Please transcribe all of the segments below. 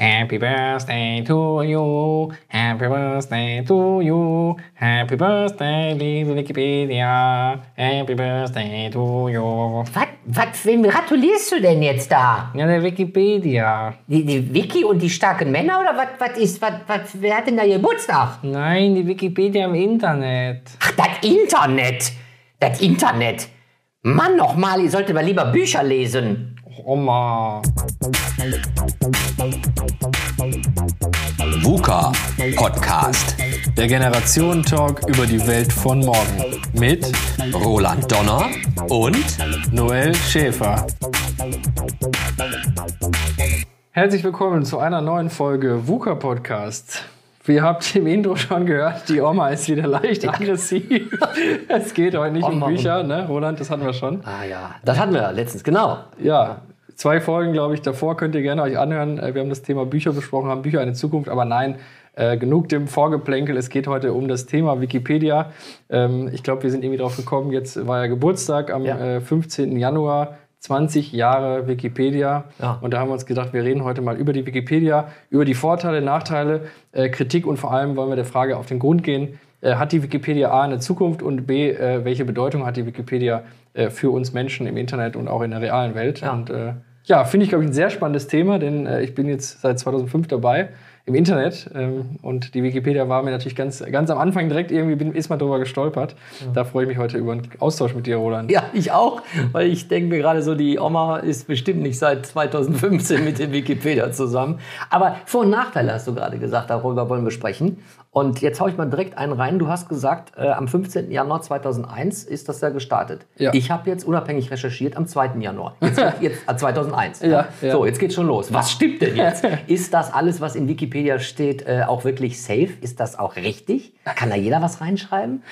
Happy Birthday to you, Happy Birthday to you, Happy Birthday, liebe Wikipedia, Happy Birthday to you. Was, was, wem gratulierst du denn jetzt da? Ja, der Wikipedia. Die, die Vicky und die starken Männer oder was, was ist, was, was, wer hat denn da Geburtstag? Nein, die Wikipedia im Internet. Ach, das Internet. Das Internet. Mann, nochmal, ihr solltet mal lieber Bücher lesen. Oma. VUCA Podcast. Der Generationentalk über die Welt von morgen. Mit Roland Donner und Noel Schäfer. Herzlich willkommen zu einer neuen Folge VUCA Podcast. Wie ihr habt im Intro schon gehört, die Oma ist wieder leicht aggressiv. es geht heute nicht Oma um Bücher, ne? Roland, das hatten wir schon. Ah ja, das hatten wir letztens, genau. Ja, zwei Folgen, glaube ich, davor könnt ihr gerne euch anhören. Äh, Wir haben das Thema Bücher besprochen, haben Bücher eine Zukunft, aber nein, äh, genug dem Vorgeplänkel. Es geht heute um das Thema Wikipedia. Ähm, ich glaube, wir sind irgendwie drauf gekommen. Jetzt war ja Geburtstag am Ja. äh, 15. Januar. 20 Jahre Wikipedia. Ja. Und da haben wir uns gedacht, wir reden heute mal über die Wikipedia, über die Vorteile, Nachteile, äh, Kritik und vor allem wollen wir der Frage auf den Grund gehen. Äh, hat die Wikipedia A eine Zukunft und B, äh, welche Bedeutung hat die Wikipedia für uns Menschen im Internet und auch in der realen Welt? Ja. Und ja, finde ich, glaube ich, ein sehr spannendes Thema, denn äh, ich bin jetzt seit 2005 dabei im Internet ähm, und die Wikipedia war mir natürlich ganz, ganz am Anfang direkt irgendwie, bin, ist mal drüber gestolpert. Da freue ich mich heute über einen Austausch mit dir, Roland. Ja, ich auch, weil ich denke mir gerade so, die Oma ist bestimmt nicht seit 2015 mit dem Wikipedia zusammen. Aber Vor- und Nachteile hast du gerade gesagt, darüber wollen wir sprechen. Und jetzt hau ich mal direkt einen rein. Du hast gesagt, äh, am 15. Januar 2001 ist das ja gestartet. Ja. Ich habe jetzt unabhängig recherchiert am 2. Januar. Jetzt, jetzt äh, 2001. Ja, ja. So, jetzt geht's schon los. Was stimmt denn jetzt? ist das alles, was in Wikipedia steht, äh, auch wirklich safe? Ist das auch richtig? Kann da jeder was reinschreiben?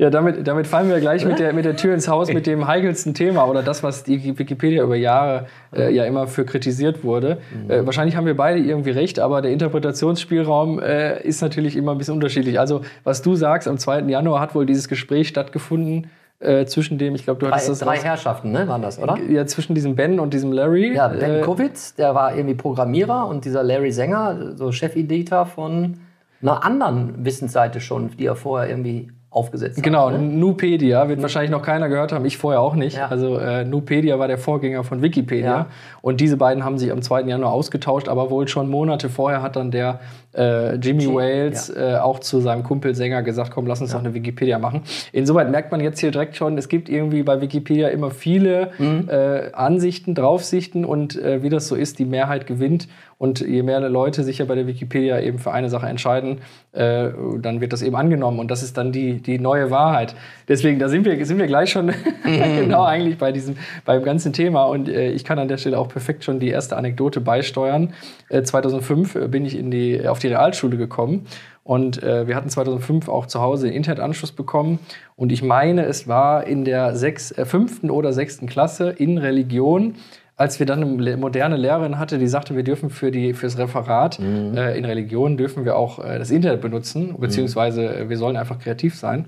Ja, damit, damit fallen wir gleich mit der, mit der Tür ins Haus mit dem heikelsten Thema oder das, was die Wikipedia über Jahre äh, ja immer für kritisiert wurde. Äh, wahrscheinlich haben wir beide irgendwie recht, aber der Interpretationsspielraum äh, ist natürlich immer ein bisschen unterschiedlich. Also, was du sagst, am 2. Januar hat wohl dieses Gespräch stattgefunden äh, zwischen dem, ich glaube, du Drei, hattest das drei raus- Herrschaften, ne, waren das, oder? ja, zwischen diesem Ben und diesem Larry. Ja, Ben äh, Kowitz, der war irgendwie Programmierer und dieser Larry Sänger, so Chefeditor von einer anderen Wissensseite schon, die er vorher irgendwie aufgesetzt Genau, hat. Ne? Nupedia wird wahrscheinlich noch keiner gehört haben, ich vorher auch nicht. Ja. Also äh, Nupedia war der Vorgänger von Wikipedia Ja. und diese beiden haben sich am 2. Januar ausgetauscht, aber wohl schon Monate vorher hat dann der äh, Jimmy Jim- Wales äh, auch zu seinem Kumpel Sänger gesagt, komm, lass uns doch eine Wikipedia machen. Insoweit merkt man jetzt hier direkt schon, es gibt irgendwie bei Wikipedia immer viele Mhm. äh, Ansichten, Draufsichten und äh, wie das so ist, die Mehrheit gewinnt und je mehr Leute sich ja bei der Wikipedia eben für eine Sache entscheiden, äh, dann wird das eben angenommen. Und das ist dann die, die neue Wahrheit. Deswegen, da sind wir, sind wir gleich schon genau eigentlich bei diesem, beim ganzen Thema. Und äh, ich kann an der Stelle auch perfekt schon die erste Anekdote beisteuern. Äh, 2005 bin ich in die, auf die Realschule gekommen. Und äh, wir hatten 2005 auch zu Hause den Internetanschluss bekommen. Und ich meine, es war in der sechs, äh, fünften oder sechsten Klasse in Religion als wir dann eine moderne Lehrerin hatte, die sagte, wir dürfen für die fürs Referat äh, in Religion dürfen wir auch äh, das Internet benutzen, beziehungsweise äh, wir sollen einfach kreativ sein.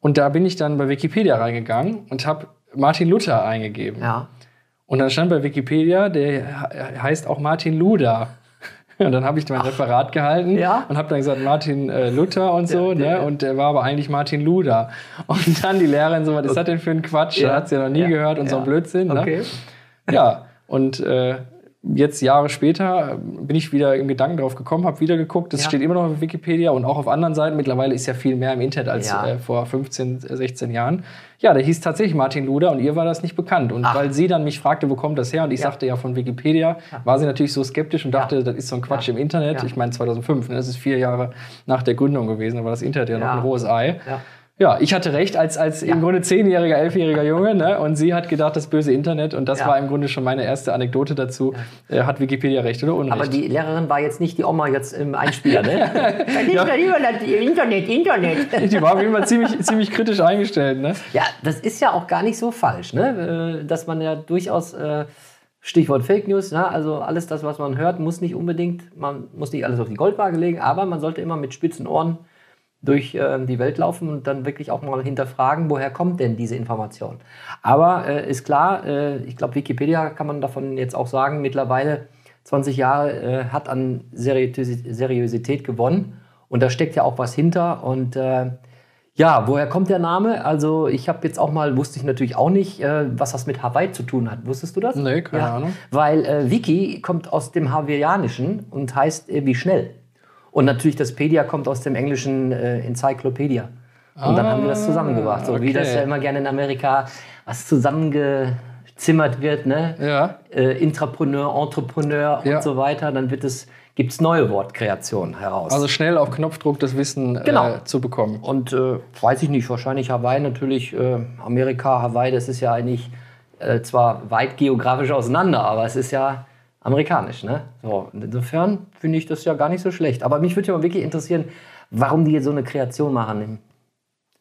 Und da bin ich dann bei Wikipedia reingegangen und habe Martin Luther eingegeben. Ja. Und dann stand bei Wikipedia, der he- heißt auch Martin Luther. Und dann habe ich mein Referat gehalten Ja? und habe dann gesagt Martin äh, Luther und so, der- ne? Und der war aber eigentlich Martin Luder. Und dann die Lehrerin so, was ist das denn für ein Quatsch? Ja. Hat sie ja noch nie Ja. gehört und so ein Ja. Blödsinn. Ne? Ja, und äh, jetzt Jahre später äh, bin ich wieder im Gedanken drauf gekommen, habe wieder geguckt. Das Ja. steht immer noch auf Wikipedia und auch auf anderen Seiten. Mittlerweile ist ja viel mehr im Internet als Ja. äh, vor 15, äh, 16 Jahren. Ja, der hieß tatsächlich Martin Luder und ihr war das nicht bekannt. Und Ach. weil sie dann mich fragte, wo kommt das her? Und ich Ja. sagte ja von Wikipedia, war sie natürlich so skeptisch und dachte, das ist so ein Quatsch im Internet. Ich meine 2005, ne? das ist vier Jahre nach der Gründung gewesen, da war das Internet ja, noch ein rohes Ei. Ja. Ja, ich hatte recht als, als im Grunde zehnjähriger, elfjähriger Junge. Ne? Und sie hat gedacht, das böse Internet. Und das Ja. war im Grunde schon meine erste Anekdote dazu. Äh, hat Wikipedia recht oder Unrecht? Aber die Lehrerin war jetzt nicht die Oma jetzt im Einspieler, ne? Das ist ja lieber das Internet, Internet. die war auf jeden Fall ziemlich, ziemlich kritisch eingestellt. Ne? Ja, das ist ja auch gar nicht so falsch, ne? Äh, Dass man ja durchaus, äh, Stichwort Fake News, ne? also alles das, was man hört, muss nicht unbedingt, man muss nicht alles auf die Goldwaage legen, aber man sollte immer mit spitzen Ohren durch äh, die Welt laufen und dann wirklich auch mal hinterfragen, woher kommt denn diese Information. Aber äh, ist klar, äh, ich glaube, Wikipedia kann man davon jetzt auch sagen, mittlerweile 20 Jahre äh, hat an Seriösi- Seriosität gewonnen. Und da steckt ja auch was hinter. Und äh, ja, woher kommt der Name? Also ich habe jetzt auch mal, wusste ich natürlich auch nicht, äh, was das mit Hawaii zu tun hat. Wusstest du das? Nee, keine ja, Ahnung. Weil Wiki kommt aus dem Hawaiianischen und heißt äh, wie schnell. Und natürlich das Pedia kommt aus dem englischen äh, Encyclopedia. Und dann haben wir das zusammengebracht. So wie okay. das ja immer gerne in Amerika was zusammengezimmert wird, ne? Ja. Äh, Intrapreneur, Entrepreneur Ja. und so weiter, dann wird es, gibt es neue Wortkreationen heraus. Also schnell auf Knopfdruck das Wissen Genau. äh, zu bekommen. Und äh, weiß ich nicht, wahrscheinlich Hawaii natürlich, äh, Amerika, Hawaii, das ist ja eigentlich äh, zwar weit geografisch auseinander, aber es ist ja amerikanisch. Ne? So, insofern finde ich das ja gar nicht so schlecht. Aber mich würde ja mal wirklich interessieren, warum die jetzt so eine Kreation machen.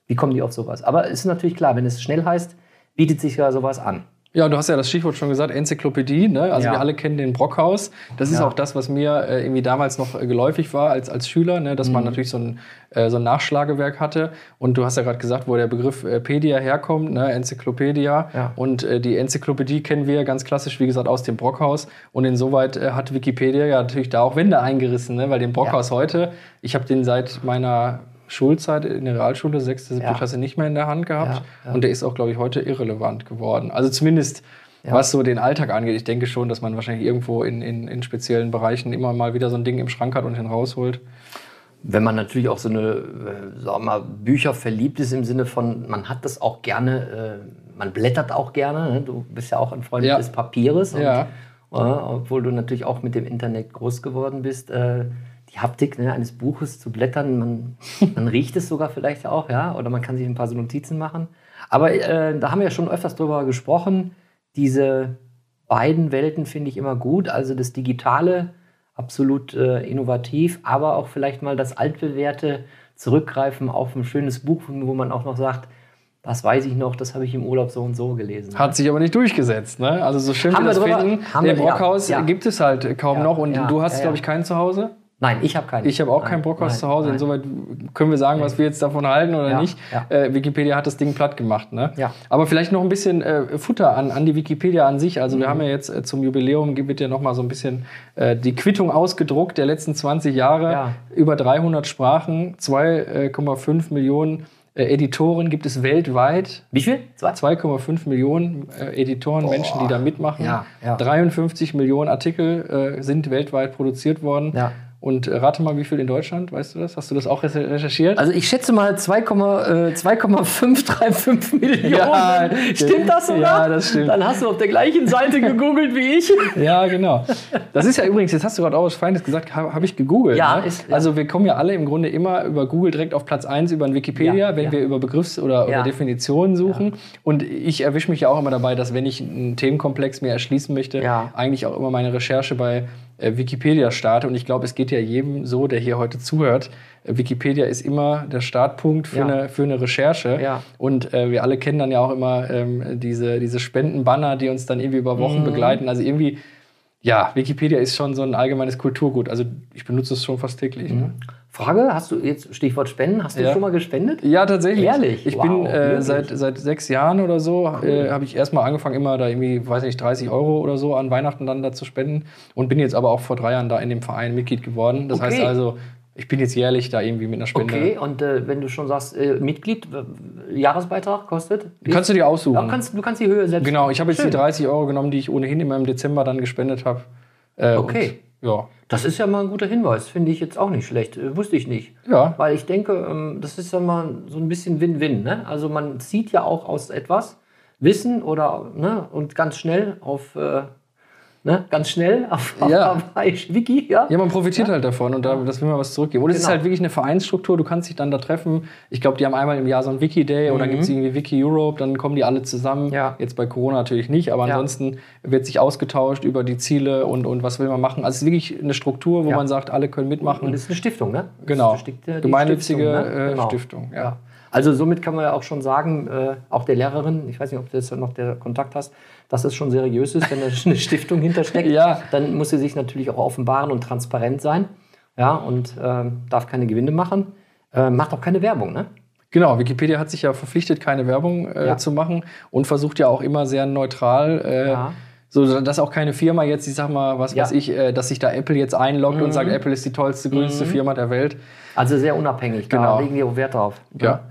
Wie kommen die auf sowas? Aber es ist natürlich klar, wenn es schnell heißt, bietet sich ja sowas an. Ja, du hast ja das Stichwort schon gesagt, Enzyklopädie. Ne? Also Ja. wir alle kennen den Brockhaus. Das ist Ja. auch das, was mir äh, irgendwie damals noch äh, geläufig war als, als Schüler, ne? dass Mhm. man natürlich so ein, äh, so ein Nachschlagewerk hatte. Und du hast ja gerade gesagt, wo der Begriff äh, Pedia herkommt, ne? Enzyklopädia. Ja. Und äh, die Enzyklopädie kennen wir ganz klassisch, wie gesagt, aus dem Brockhaus. Und insoweit hat Wikipedia ja natürlich da auch Wände eingerissen, ne? weil den Brockhaus heute, ich habe den seit meiner Schulzeit in der Realschule, sechste, siebte Ja. Klasse nicht mehr in der Hand gehabt. Ja. Und der ist auch, glaube ich, heute irrelevant geworden. Also zumindest was so den Alltag angeht. Ich denke schon, dass man wahrscheinlich irgendwo in, in, in speziellen Bereichen immer mal wieder so ein Ding im Schrank hat und den rausholt. Wenn man natürlich auch so eine, äh, sagen wir mal, Bücher verliebt ist im Sinne von, man hat das auch gerne, äh, man blättert auch gerne. Ne? Du bist ja auch ein Freund Ja. des Papieres. Und, Ja. äh, obwohl du natürlich auch mit dem Internet groß geworden bist. Die Haptik ne, eines Buches zu blättern, man, man riecht es sogar vielleicht auch, ja, oder man kann sich ein paar so Notizen machen. Aber äh, da haben wir ja schon öfters drüber gesprochen. Diese beiden Welten finde ich immer gut. Also das Digitale, absolut äh, innovativ, aber auch vielleicht mal das altbewährte zurückgreifen auf ein schönes Buch, wo man auch noch sagt, das weiß ich noch, das habe ich im Urlaub so und so gelesen. Hat sich aber nicht durchgesetzt. Ne? Also so schön Haben wir das drüber- finden, haben der wir- ja, Brockhaus ja. gibt es halt kaum Ja, noch. Und ja, du hast, ja, ja. glaube ich, keinen zu Hause. Nein, ich habe keinen. Ich habe auch Nein, kein Brockhaus nein, zu Hause. nein. Insoweit können wir sagen, was wir jetzt davon halten oder Ja, nicht. ja. Äh, Wikipedia hat das Ding platt gemacht. Ne? Ja. Aber vielleicht noch ein bisschen äh, Futter an, an die Wikipedia an sich. Also wir Mhm. haben ja jetzt äh, zum Jubiläum wird ja noch mal so ein bisschen äh, die Quittung ausgedruckt der letzten 20 Jahre. Ja. Über 300 Sprachen, 2,5 Millionen äh, Editoren gibt es weltweit. Wie viel? Zwei? 2,5 Millionen äh, Editoren, Menschen, die da mitmachen. Ja, ja. 53 Millionen Artikel äh, sind weltweit produziert worden. Ja. Und äh, rate mal, wie viel in Deutschland, weißt du das? Hast du das auch recher- recherchiert? Also ich schätze mal 2,5 äh, 2,535 Millionen. Ja, stimmt das sogar? ja, das stimmt. Dann hast du auf der gleichen Seite gegoogelt wie ich. ja, genau. Das ist ja übrigens, jetzt hast du gerade auch was Feines gesagt, habe hab ich gegoogelt. Ja, ne? ist- ja. Also wir kommen ja alle im Grunde immer über Google direkt auf Platz 1 über ein Wikipedia, Ja, wenn wir über Begriffs- oder, oder. Definitionen suchen. Und ich erwische mich ja auch immer dabei, dass wenn ich einen Themenkomplex mir erschließen möchte, Ja. eigentlich auch immer meine Recherche bei Wikipedia starte. Und ich glaube, es geht ja jedem so, der hier heute zuhört. Äh, Wikipedia ist immer der Startpunkt für, Ja. eine, für eine Recherche. Ja. Und äh, wir alle kennen dann ja auch immer ähm, diese, diese Spendenbanner, die uns dann irgendwie über Mhm. Wochen begleiten. Also irgendwie, ja, Wikipedia ist schon so ein allgemeines Kulturgut. Also ich benutze es schon fast täglich. Ne? Frage, hast du jetzt Stichwort Spenden, hast du Ja. schon mal gespendet? Ja, tatsächlich. Ehrlich? Ich Wow, bin äh, seit, seit sechs Jahren oder so, äh, habe ich erstmal angefangen, immer da irgendwie, weiß nicht, 30 Euro oder so an Weihnachten dann da zu spenden. Und bin jetzt aber auch vor drei Jahren da in dem Verein Mitglied geworden. Das Okay. heißt also, ich bin jetzt jährlich da irgendwie mit einer Spende. Okay, und äh, wenn du schon sagst, äh, Mitglied, äh, Jahresbeitrag kostet? Kannst du dir aussuchen. Ja, kannst, du kannst die Höhe selbst. Genau, ich habe jetzt Schön. die 30 Euro genommen, die ich ohnehin immer im Dezember dann gespendet habe. Äh, Okay. Ja. Das ist ja mal ein guter Hinweis, finde ich jetzt auch nicht schlecht. Äh, wusste ich nicht. Ja. Weil ich denke, ähm, das ist ja mal so ein bisschen Win-Win. Ne? Also man zieht ja auch aus etwas Wissen oder ne, und ganz schnell auf äh, ne, ganz schnell auf, auf Ja. Hawaii Wiki, ja? Ja, man profitiert halt davon und da, das will man was zurückgeben. Und es ist Genau. halt wirklich eine Vereinsstruktur, du kannst dich dann da treffen. Ich glaube, die haben einmal im Jahr so ein Wiki-Day oder gibt es irgendwie Wiki Europe, dann kommen die alle zusammen. Mhm. Ja. Jetzt bei Corona natürlich nicht, aber Ja. ansonsten wird sich ausgetauscht über die Ziele und, und was will man machen. Also es ist wirklich eine Struktur, wo Ja. man sagt, alle können mitmachen. Und das ist eine Stiftung, ne? Genau. ist Gemeinnützige Stiftung, ne? äh, Genau. Stiftung. Ja. Also somit kann man ja auch schon sagen, äh, auch der Lehrerin, ich weiß nicht, ob du jetzt noch der Kontakt hast, dass es schon seriös ist, wenn da eine Stiftung hintersteckt. Ja. Dann muss sie sich natürlich auch offenbaren und transparent sein. Ja, und ähm, darf keine Gewinne machen. Äh, macht auch keine Werbung, ne? Genau, Wikipedia hat sich ja verpflichtet, keine Werbung äh, Ja. zu machen und versucht ja auch immer sehr neutral äh, Ja. So, dass auch keine Firma jetzt, ich sag mal, was Ja. weiß ich, äh, dass sich da Apple jetzt einloggt und sagt, Apple ist die tollste, größte Firma der Welt. Also sehr unabhängig, Genau. da legen die auch Wert drauf. Ja.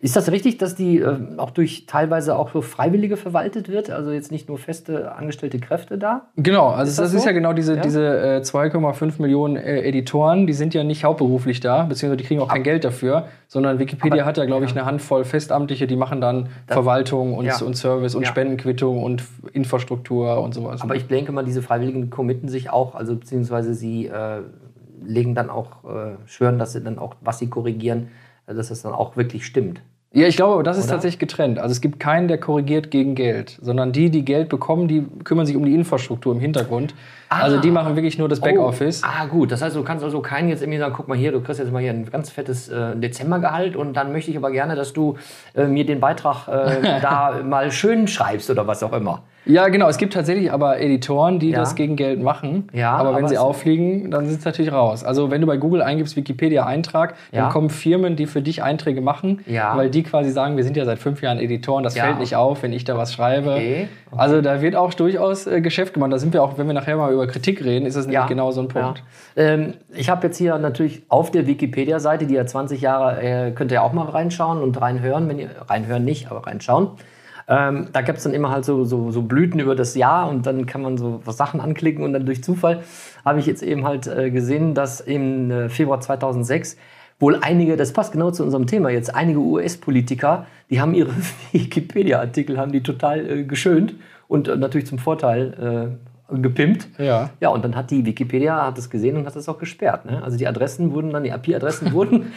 Ist das richtig, dass die äh, auch durch teilweise auch so Freiwillige verwaltet wird? Also jetzt nicht nur feste angestellte Kräfte da? Genau, also Ist das, das ist so? ja genau diese, Ja? diese äh, 2,5 Millionen äh, Editoren, die sind ja nicht hauptberuflich da, beziehungsweise die kriegen auch kein Geld dafür, sondern Wikipedia Aber- hat ja, glaube ich, ja. eine Handvoll Festamtliche, die machen dann Verwaltung und, Ja. und Service und. Spendenquittung und Infrastruktur und sowas. Aber ich denke mal, diese Freiwilligen committen sich auch, also beziehungsweise sie äh, legen dann auch, äh, schwören, dass sie dann auch, was sie korrigieren, dass es dann auch wirklich stimmt. Ja, ich glaube, das ist Oder? tatsächlich getrennt. Also es gibt keinen, der korrigiert gegen Geld, sondern die, die Geld bekommen, die kümmern sich um die Infrastruktur im Hintergrund. Also die machen wirklich nur das Backoffice. Oh, ah, gut. Das heißt, du kannst also keinen jetzt irgendwie sagen, guck mal hier, du kriegst jetzt mal hier ein ganz fettes äh, Dezembergehalt und dann möchte ich aber gerne, dass du äh, mir den Beitrag äh, da mal schön schreibst oder was auch immer. Ja, genau. Es gibt tatsächlich aber Editoren, die Ja. das gegen Geld machen. Ja, aber wenn aber sie auffliegen, dann sind sie natürlich raus. Also wenn du bei Google eingibst Wikipedia-Eintrag, dann Ja. kommen Firmen, die für dich Einträge machen, Ja. weil die quasi sagen, wir sind ja seit fünf Jahren Editoren, das fällt nicht auf, wenn ich da was schreibe. Okay, Also da wird auch durchaus äh, Geschäft gemacht. Da sind wir auch, wenn wir nachher mal über Kritik reden, ist das nämlich genau so ein Punkt. Ja. Ähm, ich habe jetzt hier natürlich auf der Wikipedia-Seite, die ja 20 Jahre, äh, könnt ihr auch mal reinschauen und reinhören, wenn ihr reinhören nicht, aber reinschauen. Ähm, da gibt es dann immer halt so, so, so Blüten über das Jahr und dann kann man so was Sachen anklicken und dann durch Zufall habe ich jetzt eben halt äh, gesehen, dass im äh, Februar 2006 wohl einige, das passt genau zu unserem Thema jetzt, einige US-Politiker, die haben ihre Wikipedia-Artikel, haben die total äh, geschönt und äh, natürlich zum Vorteil äh, gepimpt. Ja. Ja, und dann hat die Wikipedia hat es gesehen und hat es auch gesperrt. Ne? Also die Adressen wurden dann, die IP-Adressen wurden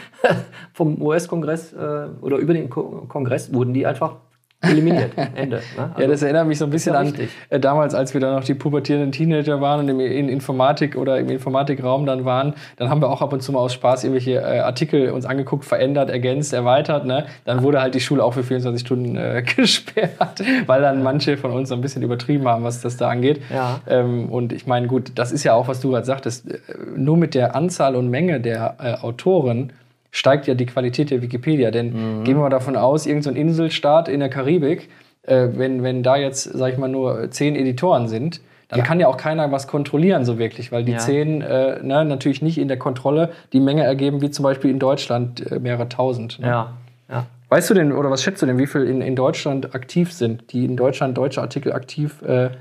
vom US-Kongress äh, oder über den Ko Kongress wurden die einfach eliminiert. Ende. Ne? Ja, Also- das erinnert mich so ein bisschen ja an äh, damals, als wir dann noch die pubertierenden Teenager waren und im, in Informatik oder im Informatikraum dann waren. Dann haben wir auch ab und zu mal aus Spaß irgendwelche äh, Artikel uns angeguckt, verändert, ergänzt, erweitert. Ne? Dann wurde halt die Schule auch für 24 Stunden äh, gesperrt, weil dann manche von uns so ein bisschen übertrieben haben, was das da angeht. Ja. Ähm, und ich meine, gut, das ist ja auch, was du gerade sagtest, äh, nur mit der Anzahl und Menge der äh, Autoren steigt ja die Qualität der Wikipedia. Denn Mhm. gehen wir mal davon aus, irgendein so Inselstaat in der Karibik, äh, wenn, wenn da jetzt, sag ich mal, nur zehn Editoren sind, dann kann ja auch keiner was kontrollieren so wirklich, weil die Ja. zehn äh, ne, natürlich nicht in der Kontrolle die Menge ergeben, wie zum Beispiel in Deutschland äh, mehrere tausend. Ne? ja, ja. Weißt du denn, oder was schätzt du denn, wie viel in, in Deutschland aktiv sind, die in Deutschland deutsche Artikel aktiv äh,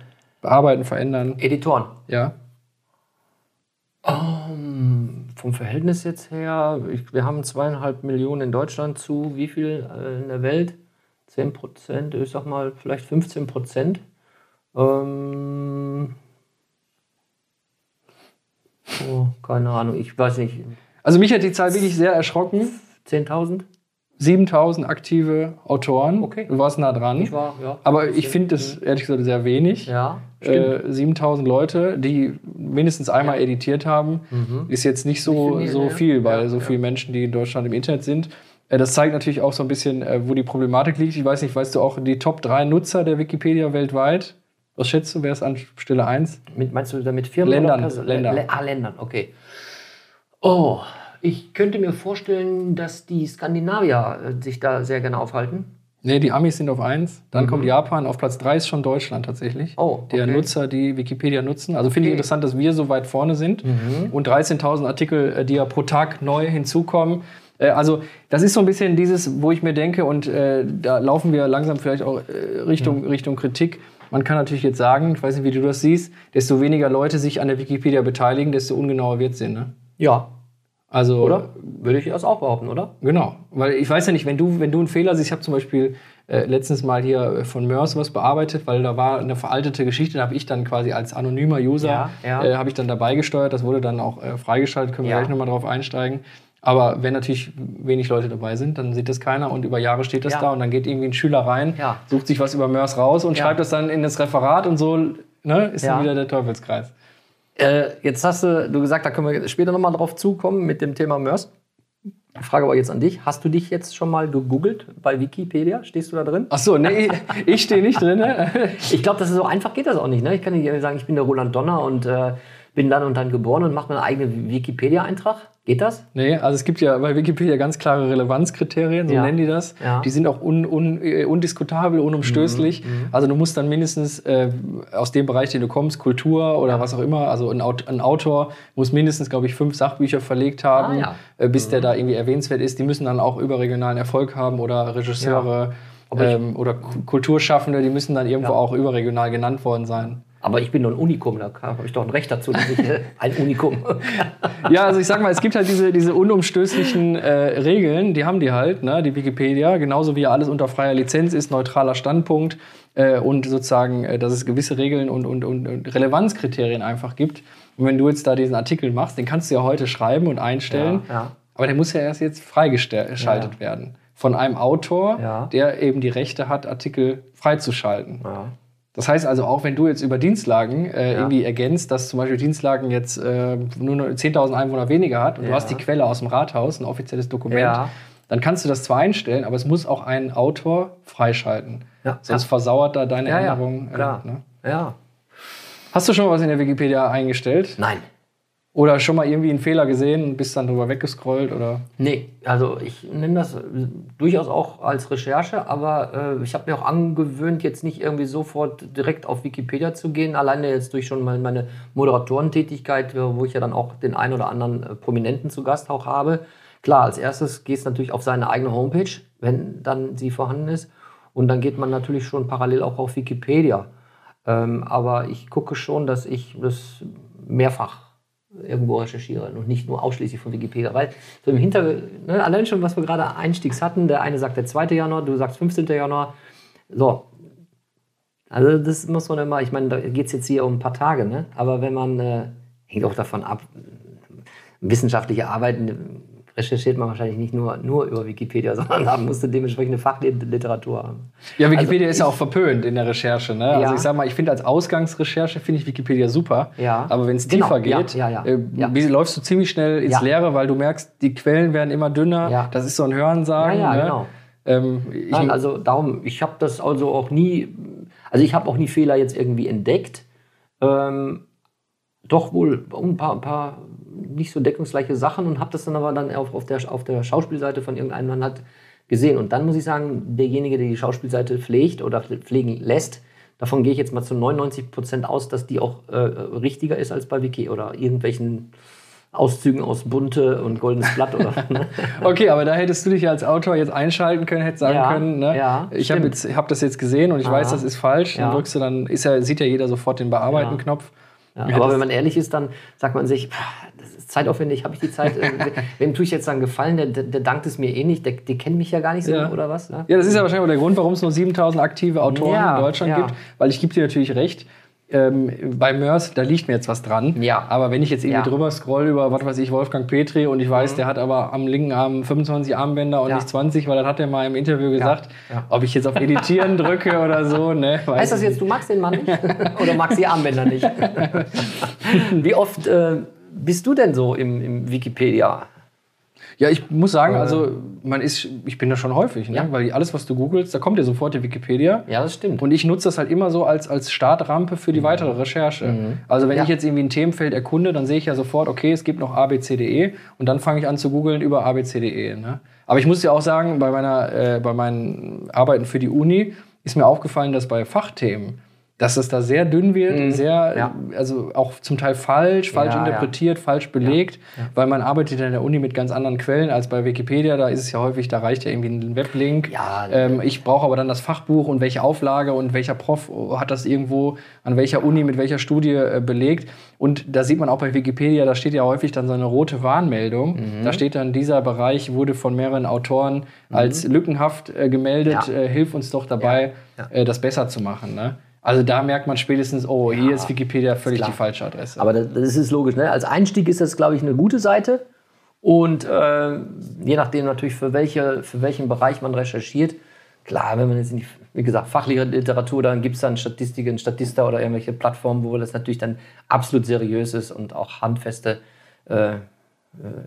bearbeiten, verändern? Editoren. Ja. Vom Verhältnis jetzt her, ich, wir haben zweieinhalb Millionen in Deutschland zu wie viel äh, in der Welt? 10 Prozent, ich sag mal vielleicht 15 Prozent. Ähm, oh, keine Ahnung, ich weiß nicht, Also mich hat die Zahl wirklich sehr erschrocken. 10.000? 7000 aktive Autoren. Okay. Du warst nah dran. Ich war, ja. Aber ich finde das ehrlich gesagt sehr wenig. Ja, stimmt. Äh, 7000 Leute, die mindestens einmal editiert haben, ist jetzt nicht so, so ja. viel bei Ja, so ja. vielen Menschen, die in Deutschland im Internet sind. Äh, das zeigt natürlich auch so ein bisschen, äh, wo die Problematik liegt. Ich weiß nicht, weißt du auch die Top 3 Nutzer der Wikipedia weltweit? Was schätzt du, wer ist an Stelle 1? Mit, meinst du damit Firmen Ländern, oder Person- Länder. Lä- Ah, Ländern, okay. Oh, ich könnte mir vorstellen, dass die Skandinavier äh, sich da sehr gerne aufhalten. Nee, die Amis sind auf 1. Dann kommt Japan. Auf Platz 3 ist schon Deutschland tatsächlich. Mhm. Oh, Der okay. Nutzer, die Wikipedia nutzen. Also finde ich Okay. Mhm. interessant, dass wir so weit vorne sind. Und 13.000 Artikel, äh, die ja pro Tag neu hinzukommen. Äh, Also das ist so ein bisschen dieses, wo ich mir denke, und äh, da laufen wir langsam vielleicht auch äh, Richtung, Richtung Kritik. Man kann natürlich jetzt sagen, ich weiß nicht, wie du das siehst, desto weniger Leute sich an der Wikipedia beteiligen, desto ungenauer wird sie. Ne? Ja, Also, oder? Würde ich das auch behaupten, oder? Genau, weil ich weiß ja nicht, wenn du, wenn du einen Fehler siehst, ich habe zum Beispiel äh, letztens mal hier äh, von Mörs was bearbeitet, weil da war eine veraltete Geschichte, da habe ich dann quasi als anonymer User, Ja, ja. Äh, habe ich dann dabei gesteuert, das wurde dann auch äh, freigeschaltet, können wir Ja. gleich nochmal drauf einsteigen. Aber wenn natürlich wenig Leute dabei sind, dann sieht das keiner und über Jahre steht das Ja. da und dann geht irgendwie ein Schüler rein, sucht sich was über Mörs raus und schreibt das dann in das Referat und so ne, ist dann wieder der Teufelskreis. Äh, jetzt hast du, du gesagt, da können wir später nochmal drauf zukommen mit dem Thema MERS. Ich frage aber jetzt an dich, hast du dich jetzt schon mal gegoogelt bei Wikipedia? Stehst du da drin? Ach so, nee, ich stehe nicht drin. Ne? Ich glaube, das ist so einfach geht das auch nicht. Ne? Ich kann nicht sagen, ich bin der Roland Donner und äh, bin dann und dann geboren und mache meinen eigenen Wikipedia-Eintrag. Geht das? Nee, also es gibt ja bei Wikipedia ganz klare Relevanzkriterien, so Ja. nennen die das. Ja. Die sind auch un, un, äh, undiskutabel, unumstößlich. Mhm, Also du musst dann mindestens äh, aus dem Bereich, den du kommst, Kultur oder was auch immer, also ein, ein Autor muss mindestens, glaube ich, fünf Sachbücher verlegt haben, Ah, ja. äh, bis der da irgendwie erwähnenswert ist. Die müssen dann auch überregionalen Erfolg haben oder Regisseure ähm, oder Ku- Kulturschaffende, die müssen dann irgendwo Ja. auch überregional genannt worden sein. Aber ich bin doch ein Unikum, da habe ich doch ein Recht dazu, dass ich äh, ein Unikum. Ja, also ich sag mal, es gibt halt diese, diese unumstößlichen äh, Regeln, die haben die halt, ne, die Wikipedia, genauso wie ja alles unter freier Lizenz ist, neutraler Standpunkt äh, und sozusagen, äh, dass es gewisse Regeln und, und, und, und Relevanzkriterien einfach gibt. Und wenn du jetzt da diesen Artikel machst, den kannst du ja heute schreiben und einstellen, Ja, ja. aber der muss ja erst jetzt freigeschaltet Ja. werden. Von einem Autor, Ja. der eben die Rechte hat, Artikel freizuschalten. Ja. Das heißt also auch, wenn du jetzt über Dienstlagen äh, Ja. irgendwie ergänzt, dass zum Beispiel Dienstlagen jetzt äh, nur noch 10.000 Einwohner weniger hat und du hast die Quelle aus dem Rathaus, ein offizielles Dokument, dann kannst du das zwar einstellen, aber es muss auch ein Autor freischalten. Sonst versauert da deine Ja, ja, Änderung. klar. Äh, ne? ja. Hast du schon mal was in der Wikipedia eingestellt? Nein. Oder schon mal irgendwie einen Fehler gesehen und bist dann drüber weggescrollt? Oder? Nee, also ich nenne das äh, durchaus auch als Recherche, aber äh, ich habe mir auch angewöhnt, jetzt nicht irgendwie sofort direkt auf Wikipedia zu gehen. Alleine jetzt durch schon mal meine Moderatorentätigkeit, äh, wo ich ja dann auch den einen oder anderen äh, Prominenten zu Gast auch habe. Klar, als erstes gehst du natürlich auf seine eigene Homepage, wenn dann sie vorhanden ist. Und dann geht man natürlich schon parallel auch auf Wikipedia. Ähm, aber ich gucke schon, dass ich das mehrfach irgendwo recherchiere und nicht nur ausschließlich von Wikipedia. Weil so im Hintergrund, ne, allein schon, was wir gerade einstiegs hatten, der eine sagt der 2. Januar, du sagst 15. Januar. So. Also das muss man immer, ich meine, da geht es jetzt hier um ein paar Tage, ne? aber wenn man, äh, hängt auch davon ab, wissenschaftliche Arbeiten recherchiert man wahrscheinlich nicht nur, nur über Wikipedia, sondern da musst du dementsprechend eine Fachliteratur haben. Ja, Wikipedia Also ist ja auch verpönt in der Recherche. Ne? Also Ja. ich sag mal, ich finde als Ausgangsrecherche finde ich Wikipedia super. Ja. Aber wenn es Genau, tiefer geht, ja, äh, läufst du ziemlich schnell ins. Leere, weil du merkst, die Quellen werden immer dünner. Ja. Das ist so ein Hörensagen. Ja, ja, ne? genau. Ähm, ich, Nein, also darum, ich habe das also auch nie, also ich habe auch nie Fehler jetzt irgendwie entdeckt. Ähm, doch wohl ein paar, ein paar nicht so deckungsgleiche Sachen und habe das dann aber dann auf, auf, der, auf der Schauspielseite von irgendeinem Mann hat gesehen. Und dann muss ich sagen, derjenige, der die Schauspielseite pflegt oder pflegen lässt, davon gehe ich jetzt mal zu 99 Prozent aus, dass die auch äh, richtiger ist als bei Wiki oder irgendwelchen Auszügen aus Bunte und Goldenes Blatt oder. Ne? okay, aber da hättest du dich als Autor jetzt einschalten können, hättest sagen Ja, können, ne? ja, ich habe hab das jetzt gesehen und ich weiß, Aha. das ist falsch. Dann Ja. drückst du dann, ist ja, sieht ja jeder sofort den Bearbeiten-Knopf. Ja, Ja, aber wenn man ehrlich ist, dann sagt man sich, "Pah, das ist zeitaufwendig, habe ich die Zeit, äh, wem tue ich jetzt dann gefallen, der, der, dankt es mir eh nicht, der, die kennen mich ja gar nicht so Ja. oder was? Ne? Ja, das ist ja wahrscheinlich auch der Grund, warum es nur 7000 aktive Autoren Ja, in Deutschland gibt. Weil ich gebe dir natürlich recht, ähm, bei Mörs, da liegt mir jetzt was dran. Ja. Aber wenn ich jetzt irgendwie Ja. Mhm. drüber scroll über, was weiß ich, Wolfgang Petri und ich weiß, der hat aber am linken Arm 25 Armbänder und Ja. nicht 20, weil das hat er mal im Interview gesagt. Ja. Ob ich jetzt auf Editieren drücke oder so, ne? weiß Heißt das jetzt, du magst den Mann nicht? oder magst die Armbänder nicht? Wie oft äh, bist du denn so im, im Wikipedia? Ja, ich muss sagen, also man ist, ich bin da schon häufig, ne? Ja. weil alles, was du googelst, da kommt dir sofort die Wikipedia. Ja, das stimmt. Und ich nutze das halt immer so als, als Startrampe für die weitere Recherche. Also wenn Mhm. Ja. ich jetzt irgendwie ein Themenfeld erkunde, dann sehe ich ja sofort, okay, es gibt noch abcde und dann fange ich an zu googeln über abcde. Ne? Aber ich muss ja auch sagen, bei, meiner, äh, bei meinen Arbeiten für die Uni ist mir aufgefallen, dass bei Fachthemen, dass es da sehr dünn wird, und sehr, Mhm. Ja. also auch zum Teil falsch, falsch Ja, ja. interpretiert, falsch belegt, weil man arbeitet in der Uni mit ganz anderen Quellen als bei Wikipedia. Da ist es ja häufig, da reicht ja irgendwie ein Weblink. Ja. ähm, ich brauche aber dann das Fachbuch und welche Auflage und welcher Prof hat das irgendwo an welcher Uni mit welcher Studie äh, belegt. Und da sieht man auch bei Wikipedia, da steht ja häufig dann so eine rote Warnmeldung. Mhm. Da steht dann, dieser Bereich wurde von mehreren Autoren als lückenhaft äh, gemeldet. Ja. Äh, hilf uns doch dabei, Ja. Ja. Äh, das besser zu machen. Ne? Also da merkt man spätestens, oh, hier ist Wikipedia völlig klar. die falsche Adresse. Aber das, das ist logisch. Ne? Als Einstieg ist das, glaube ich, eine gute Seite. Und äh, je nachdem natürlich, für, welche, für welchen Bereich man recherchiert. Klar, wenn man jetzt in die, wie gesagt, fachliche Literatur, dann gibt es dann Statistiken, Statista oder irgendwelche Plattformen, wo das natürlich dann absolut seriös ist und auch handfeste äh, äh,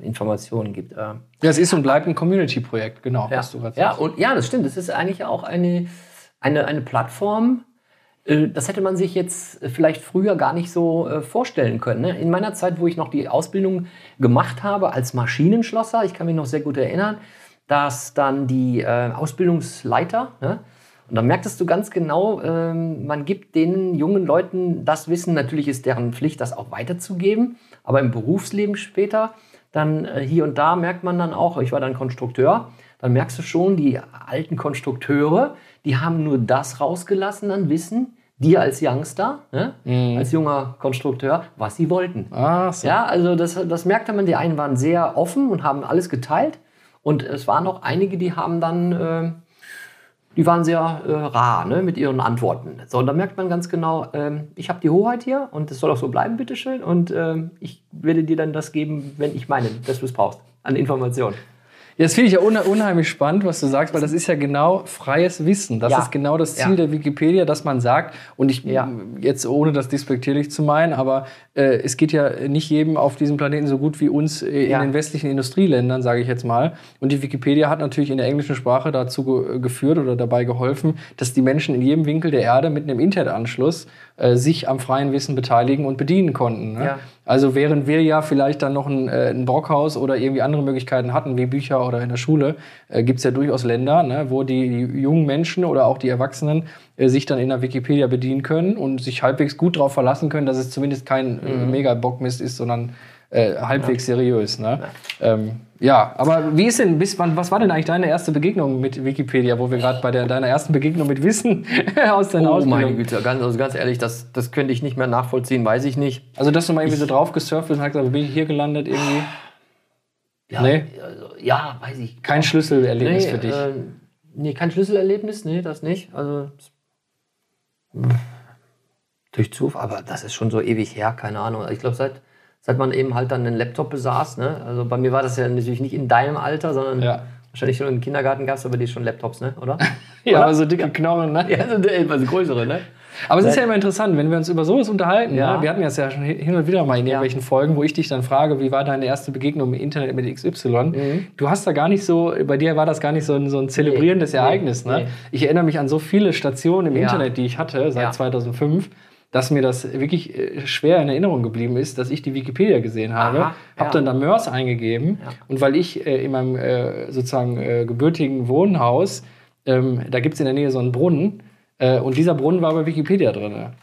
Informationen gibt. Äh, ja, es ist und bleibt ein Community-Projekt, genau, ja. was du gerade ja, und ja, das stimmt. Das ist eigentlich auch eine, eine, eine Plattform, Das hätte man sich jetzt äh, vielleicht früher gar nicht so äh, vorstellen können. Ne? In meiner Zeit, wo ich noch die Ausbildung gemacht habe als Maschinenschlosser, ich kann mich noch sehr gut erinnern, dass dann die äh, Ausbildungsleiter, ne? und da merktest du ganz genau, ähm, man gibt den jungen Leuten das Wissen, natürlich ist deren Pflicht, das auch weiterzugeben, aber im Berufsleben später, dann äh, hier und da merkt man dann auch, ich war dann Konstrukteur, dann merkst du schon, die alten Konstrukteure, die haben nur das rausgelassen an Wissen, dir als Youngster, ne? als junger Konstrukteur, was sie wollten. Ah, so. Ja, also das, das merkte man, die einen waren sehr offen und haben alles geteilt. Und es waren auch einige, die haben dann, äh, die waren sehr äh, rar ne, mit ihren Antworten. So, und da merkt man ganz genau, ähm, ich habe die Hoheit hier und es soll auch so bleiben, bitteschön. Und ähm, ich werde dir dann das geben, wenn ich meine, dass du es brauchst, an Informationen. Das finde ich ja unhe- unheimlich spannend, was du sagst, weil das ist ja genau freies Wissen. Das Ja. ist genau das Ziel Ja. der Wikipedia, dass man sagt, und ich Ja. jetzt ohne das despektierlich zu meinen, aber äh, es geht ja nicht jedem auf diesem Planeten so gut wie uns äh, Ja. in den westlichen Industrieländern, sage ich jetzt mal. Und die Wikipedia hat natürlich in der englischen Sprache dazu ge geführt oder dabei geholfen, dass die Menschen in jedem Winkel der Erde mit einem Internetanschluss äh, sich am freien Wissen beteiligen und bedienen konnten. Ne? Ja. Also während wir ja vielleicht dann noch ein, äh, ein Brockhaus oder irgendwie andere Möglichkeiten hatten, wie Bücher oder in der Schule, äh, gibt es ja durchaus Länder, ne, wo die, die jungen Menschen oder auch die Erwachsenen sich dann in der Wikipedia bedienen können und sich halbwegs gut darauf verlassen können, dass es zumindest kein äh, mega Bockmist ist, sondern äh, halbwegs seriös. Ne? Ja. Ähm, ja, aber wie ist denn, bis wann, was war denn eigentlich deine erste Begegnung mit Wikipedia, wo wir gerade bei der, deiner ersten Begegnung mit Wissen aus deiner Oh Ausbildung meine Güte, ganz, also ganz ehrlich, das, das könnte ich nicht mehr nachvollziehen, weiß ich nicht. Also, dass du mal irgendwie so drauf gesurft bist und hast gesagt, bin ich hier gelandet irgendwie? Ja, Nee. also, ja weiß ich. Kein Schlüsselerlebnis nee, für dich. Äh, nee, kein Schlüsselerlebnis, nee, das nicht. Also durch Zufall, aber das ist schon so ewig her, keine Ahnung. Ich glaube, seit, seit man eben halt dann einen Laptop besaß, ne? Also bei mir war das ja natürlich nicht in deinem Alter, sondern Ja. wahrscheinlich schon im Kindergarten gab es aber die schon Laptops, ne? Oder? ja, Oder? aber so dicke Knochen, ne? Ja, also etwas größere, ne? Aber es ist ja immer interessant, wenn wir uns über sowas unterhalten. Ja. Ne? Wir hatten das ja schon hin und wieder mal in irgendwelchen Folgen, wo ich dich dann frage, wie war deine erste Begegnung im Internet mit XY? Mhm. Du hast da gar nicht so, bei dir war das gar nicht so ein, so ein zelebrierendes Nee, Ereignis. nee, Ne? nee. Ich erinnere mich an so viele Stationen im Ja. Internet, die ich hatte seit Ja. 2005. Dass mir das wirklich äh, schwer in Erinnerung geblieben ist, dass ich die Wikipedia gesehen habe, habe ja. dann da Mörs eingegeben und weil ich äh, in meinem äh, sozusagen äh, gebürtigen Wohnhaus, ähm, da gibt es in der Nähe so einen Brunnen äh, und dieser Brunnen war bei Wikipedia drin.